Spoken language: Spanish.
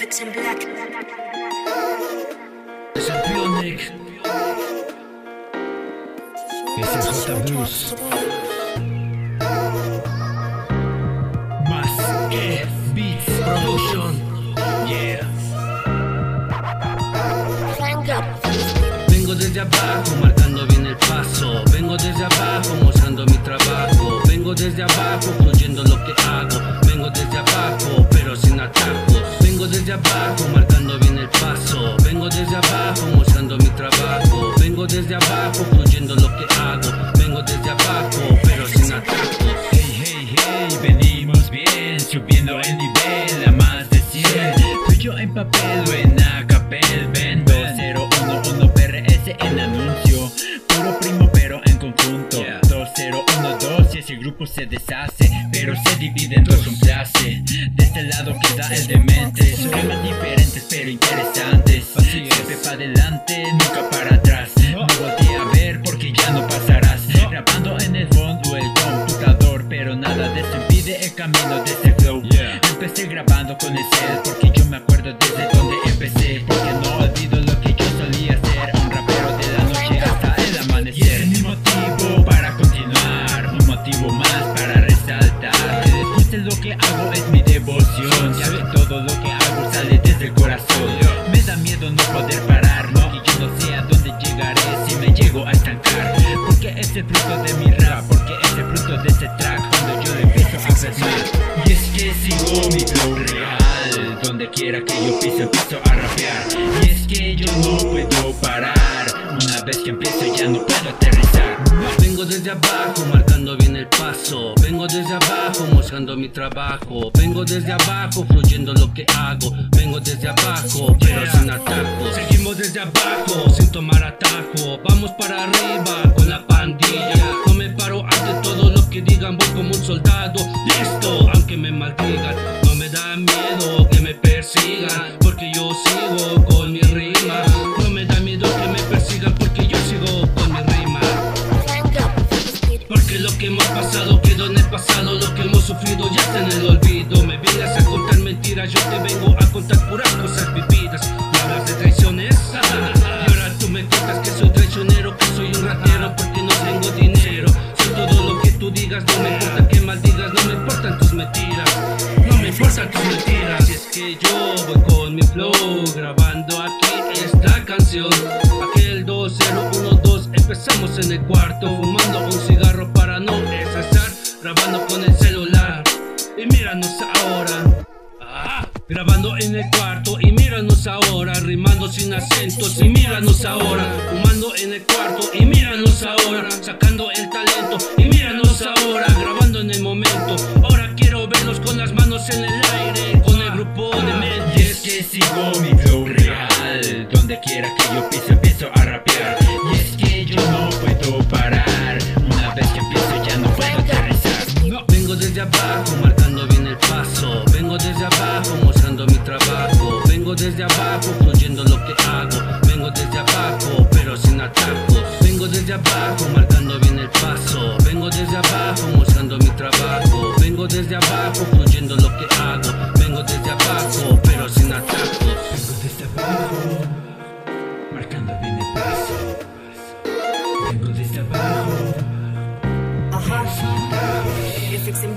FX en Black. Es el Pionic. Ese es J Blues. Más que Beats Production. Yeah. Vengo desde abajo, desde abajo, marcando bien el paso. Vengo desde abajo, mostrando mi trabajo. Vengo desde abajo, fluyendo lo que hago. Vengo desde abajo, pero sin atajos. Hey, hey, hey, venimos bien, subiendo el nivel a más de 100. Tuyo en papel o en acapel, ven 2011 PRS en anuncio. Puro primo, pero en conjunto. 2012 y ese grupo se deshace, pero se divide en dos demente, son temas diferentes pero interesantes. Siempre para adelante, nunca para atrás. No volteé a ver porque ya no pasarás. Grabando en el fondo el computador, pero nada de eso impide el camino de este flow. Empecé grabando con el cel porque porque es el fruto de este track cuando yo empiezo a plasmar. Y es que sigo mi flow real, donde quiera que yo pise empiezo a rapear. Y es que yo no puedo parar, una vez que empiezo ya no puedo aterrizar. Vengo desde abajo, marcando bien el paso. Vengo desde abajo, mostrando mi trabajo. Vengo desde abajo, fluyendo lo que hago. Vengo desde abajo, pero sin atajos. Seguimos desde abajo, sin tomar atajo. Vamos para arriba que digan, voy como un soldado. Listo, aunque me maldigan. No me da miedo que me persigan, porque yo sigo con mi rima. No me da miedo que me persigan, porque yo sigo con mi rima. Porque lo que hemos pasado quedó en el pasado, lo que hemos sufrido ya está en el olvido. Me vienes a contar mentiras, yo te vengo a contar puras cosas vividas. No me importa que maldigas, no me importan tus mentiras. No me importan tus mentiras. Y es que yo voy con mi flow, grabando aquí esta canción. Aquel 2012 empezamos en el cuarto, fumando un cigarro para no estresar, grabando con el celular. Y míranos ahora. Grabando en el cuarto y míranos ahora, rimando sin acentos y míranos ahora, fumando en el cuarto y míranos ahora, sacando el talento y míranos ahora, grabando en el momento. Ahora quiero verlos con las manos en el aire, con el grupo de Y mentes. es que sigo mi flow real Donde quiera que yo pise empiezo a rapear Y es que yo no puedo parar Una vez que empiezo ya no puedo aterrizar No, vengo desde abajo, marcando. Vengo desde abajo mostrando mi trabajo. Vengo desde abajo fluyendo lo que hago. Vengo desde abajo pero sin atajos. Vengo desde abajo marcando bien el paso. Vengo desde abajo mostrando mi trabajo. Vengo desde abajo fluyendo lo que hago. Vengo desde abajo pero sin atajos. Vengo desde abajo marcando bien el paso. Vengo desde abajo. Ajá. Sin